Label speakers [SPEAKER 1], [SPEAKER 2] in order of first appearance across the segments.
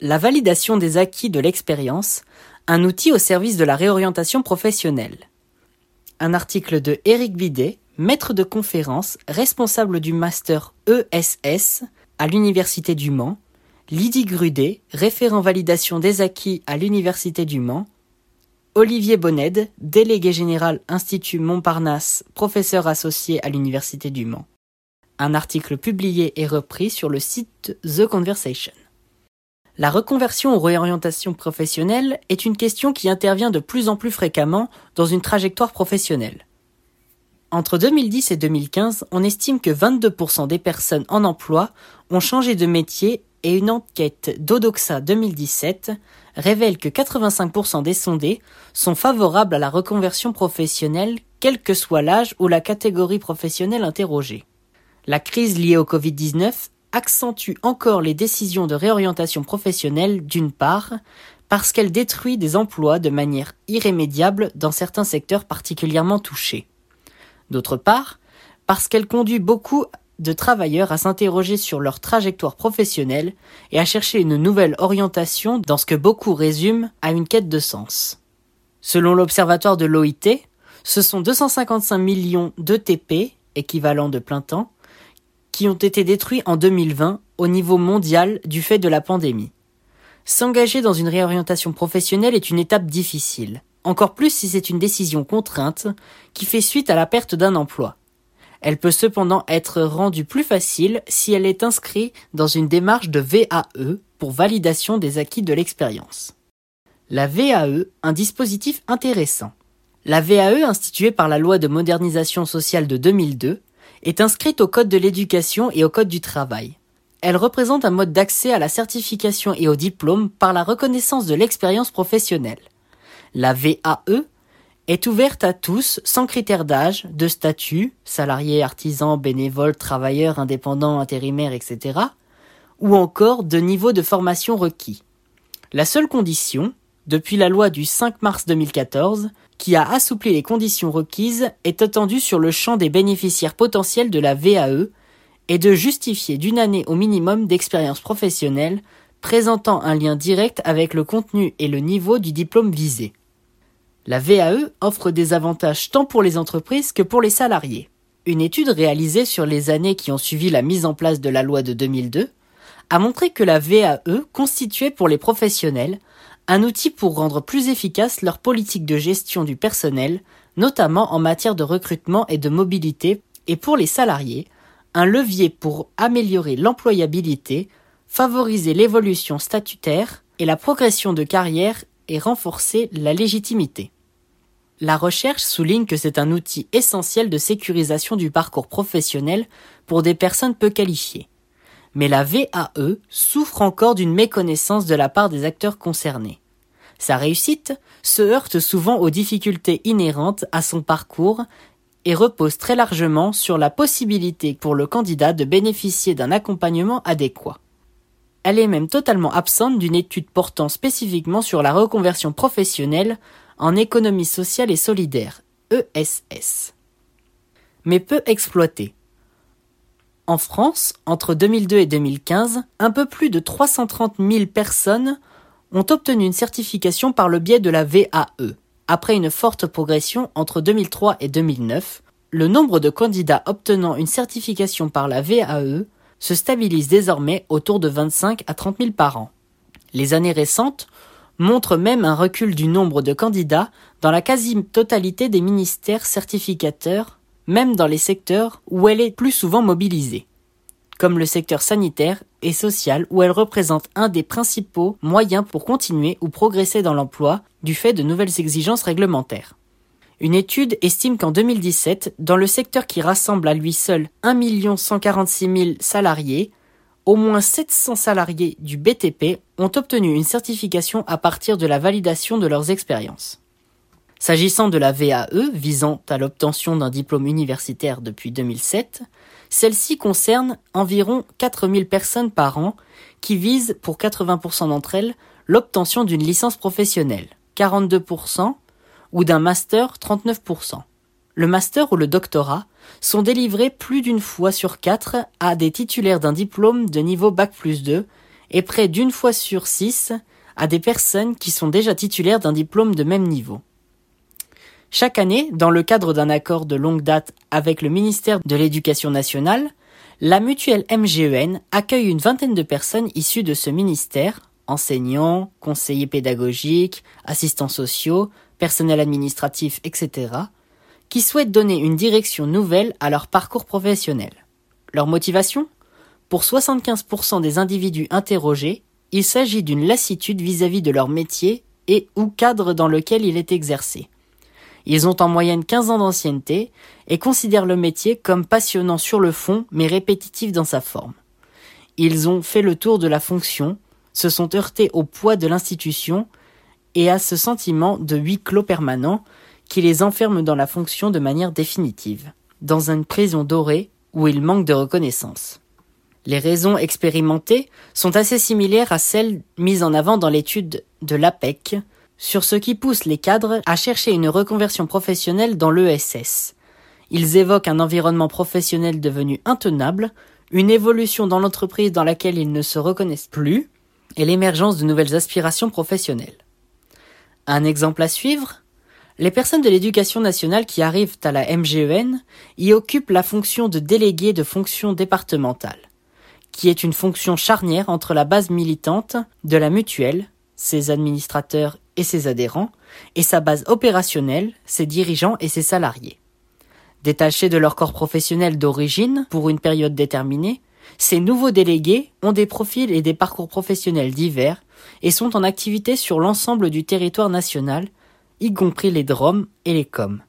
[SPEAKER 1] La validation des acquis de l'expérience, un outil au service de la réorientation professionnelle. Un article de Éric Bidet, maître de conférence, responsable du master ESS à l'Université du Mans, Lydie Grudet, référent validation des acquis à l'Université du Mans, Olivier Bonned, délégué général Institut Montparnasse, professeur associé à l'Université du Mans. Un article publié et repris sur le site The Conversation. La reconversion ou réorientation professionnelle est une question qui intervient de plus en plus fréquemment dans une trajectoire professionnelle. Entre 2010 et 2015, on estime que 22% des personnes en emploi ont changé de métier et une enquête d'Odoxa 2017 révèle que 85% des sondés sont favorables à la reconversion professionnelle, quel que soit l'âge ou la catégorie professionnelle interrogée. La crise liée au Covid-19 accentue encore les décisions de réorientation professionnelle d'une part, parce qu'elle détruit des emplois de manière irrémédiable dans certains secteurs particulièrement touchés. D'autre part, parce qu'elle conduit beaucoup de travailleurs à s'interroger sur leur trajectoire professionnelle et à chercher une nouvelle orientation dans ce que beaucoup résument à une quête de sens. Selon l'Observatoire de l'OIT, ce sont 255 millions d'ETP, équivalent de plein temps, qui ont été détruits en 2020 au niveau mondial du fait de la pandémie. S'engager dans une réorientation professionnelle est une étape difficile, encore plus si c'est une décision contrainte qui fait suite à la perte d'un emploi. Elle peut cependant être rendue plus facile si elle est inscrite dans une démarche de VAE pour validation des acquis de l'expérience. La VAE, un dispositif intéressant. La VAE, instituée par la loi de modernisation sociale de 2002, est inscrite au Code de l'éducation et au Code du travail. Elle représente un mode d'accès à la certification et au diplôme par la reconnaissance de l'expérience professionnelle. La VAE est ouverte à tous sans critère d'âge, de statut, salarié, artisan, bénévole, travailleur, indépendant, intérimaire, etc., ou encore de niveau de formation requis. La seule condition, depuis la loi du 5 mars 2014, qui a assoupli les conditions requises, est attendue sur le champ des bénéficiaires potentiels de la VAE et de justifier d'une année au minimum d'expérience professionnelle présentant un lien direct avec le contenu et le niveau du diplôme visé. La VAE offre des avantages tant pour les entreprises que pour les salariés. Une étude réalisée sur les années qui ont suivi la mise en place de la loi de 2002 a montré que la VAE constituait pour les professionnels un outil pour rendre plus efficace leur politique de gestion du personnel, notamment en matière de recrutement et de mobilité, et pour les salariés, un levier pour améliorer l'employabilité, favoriser l'évolution statutaire et la progression de carrière et renforcer la légitimité. La recherche souligne que c'est un outil essentiel de sécurisation du parcours professionnel pour des personnes peu qualifiées. Mais la VAE souffre encore d'une méconnaissance de la part des acteurs concernés. Sa réussite se heurte souvent aux difficultés inhérentes à son parcours et repose très largement sur la possibilité pour le candidat de bénéficier d'un accompagnement adéquat. Elle est même totalement absente d'une étude portant spécifiquement sur la reconversion professionnelle en économie sociale et solidaire, ESS. Mais peu exploitée. En France, entre 2002 et 2015, un peu plus de 330 000 personnes ont obtenu une certification par le biais de la VAE. Après une forte progression entre 2003 et 2009, le nombre de candidats obtenant une certification par la VAE se stabilise désormais autour de 25 à 30 000 par an. Les années récentes montre même un recul du nombre de candidats dans la quasi-totalité des ministères certificateurs, même dans les secteurs où elle est plus souvent mobilisée, comme le secteur sanitaire et social où elle représente un des principaux moyens pour continuer ou progresser dans l'emploi du fait de nouvelles exigences réglementaires. Une étude estime qu'en 2017, dans le secteur qui rassemble à lui seul 1 146 000 salariés, au moins 700 salariés du BTP ont obtenu une certification à partir de la validation de leurs expériences. S'agissant de la VAE, visant à l'obtention d'un diplôme universitaire depuis 2007, celle-ci concerne environ 4000 personnes par an qui visent, pour 80% d'entre elles, l'obtention d'une licence professionnelle, 42%, ou d'un master, 39%. Le master ou le doctorat sont délivrés plus d'une fois sur quatre à des titulaires d'un diplôme de niveau Bac plus 2 et près d'une fois sur six à des personnes qui sont déjà titulaires d'un diplôme de même niveau. Chaque année, dans le cadre d'un accord de longue date avec le ministère de l'Éducation nationale, la mutuelle MGEN accueille une vingtaine de personnes issues de ce ministère, enseignants, conseillers pédagogiques, assistants sociaux, personnel administratif, etc., qui souhaitent donner une direction nouvelle à leur parcours professionnel. Leur motivation? Pour 75% des individus interrogés, il s'agit d'une lassitude vis-à-vis de leur métier et ou cadre dans lequel il est exercé. Ils ont en moyenne 15 ans d'ancienneté et considèrent le métier comme passionnant sur le fond mais répétitif dans sa forme. Ils ont fait le tour de la fonction, se sont heurtés au poids de l'institution et à ce sentiment de huis clos permanent qui les enferme dans la fonction de manière définitive, dans une prison dorée où ils manquent de reconnaissance. Les raisons expérimentées sont assez similaires à celles mises en avant dans l'étude de l'APEC sur ce qui pousse les cadres à chercher une reconversion professionnelle dans l'ESS. Ils évoquent un environnement professionnel devenu intenable, une évolution dans l'entreprise dans laquelle ils ne se reconnaissent plus, et l'émergence de nouvelles aspirations professionnelles. Un exemple à suivre? Les personnes de l'éducation nationale qui arrivent à la MGEN y occupent la fonction de délégué de fonction départementale, qui est une fonction charnière entre la base militante de la mutuelle, ses administrateurs et ses adhérents, et sa base opérationnelle, ses dirigeants et ses salariés. Détachés de leur corps professionnel d'origine pour une période déterminée, ces nouveaux délégués ont des profils et des parcours professionnels divers et sont en activité sur l'ensemble du territoire national, y compris les DROM et les COM.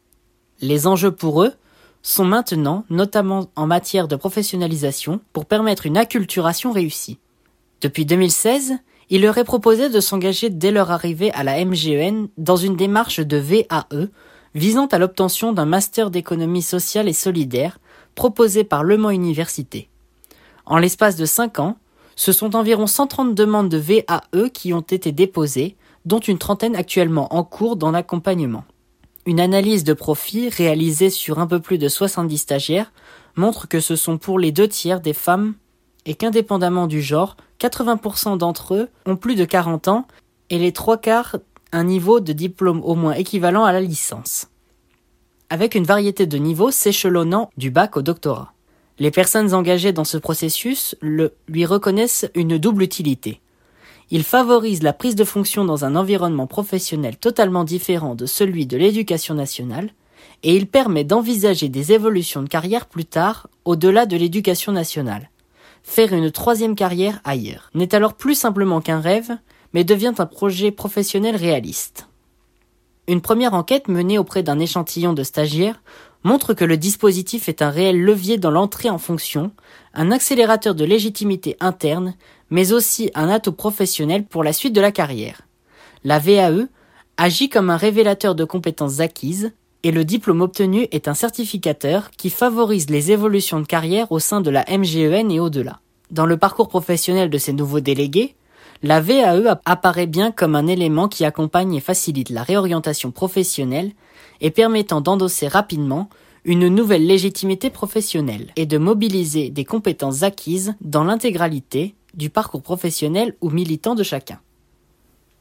[SPEAKER 1] Les enjeux pour eux sont maintenant, notamment en matière de professionnalisation, pour permettre une acculturation réussie. Depuis 2016, il leur est proposé de s'engager dès leur arrivée à la MGEN dans une démarche de VAE visant à l'obtention d'un master d'économie sociale et solidaire proposé par Le Mans Université. En l'espace de cinq ans, ce sont environ 130 demandes de VAE qui ont été déposées, dont une trentaine actuellement en cours dans l'accompagnement. Une analyse de profit réalisée sur un peu plus de 70 stagiaires montre que ce sont pour les deux tiers des femmes et qu'indépendamment du genre, 80% d'entre eux ont plus de 40 ans et les trois quarts un niveau de diplôme au moins équivalent à la licence. Avec une variété de niveaux s'échelonnant du bac au doctorat. Les personnes engagées dans ce processus lui reconnaissent une double utilité. Il favorise la prise de fonction dans un environnement professionnel totalement différent de celui de l'éducation nationale, et il permet d'envisager des évolutions de carrière plus tard au-delà de l'éducation nationale, Faire une troisième carrière ailleurs n'est alors plus simplement qu'un rêve, mais devient un projet professionnel réaliste. Une première enquête menée auprès d'un échantillon de stagiaires montre que le dispositif est un réel levier dans l'entrée en fonction, un accélérateur de légitimité interne, mais aussi un atout professionnel pour la suite de la carrière. La VAE agit comme un révélateur de compétences acquises, et le diplôme obtenu est un certificateur qui favorise les évolutions de carrière au sein de la MGEN et au-delà. Dans le parcours professionnel de ces nouveaux délégués, la VAE apparaît bien comme un élément qui accompagne et facilite la réorientation professionnelle et permettant d'endosser rapidement une nouvelle légitimité professionnelle et de mobiliser des compétences acquises dans l'intégralité du parcours professionnel ou militant de chacun.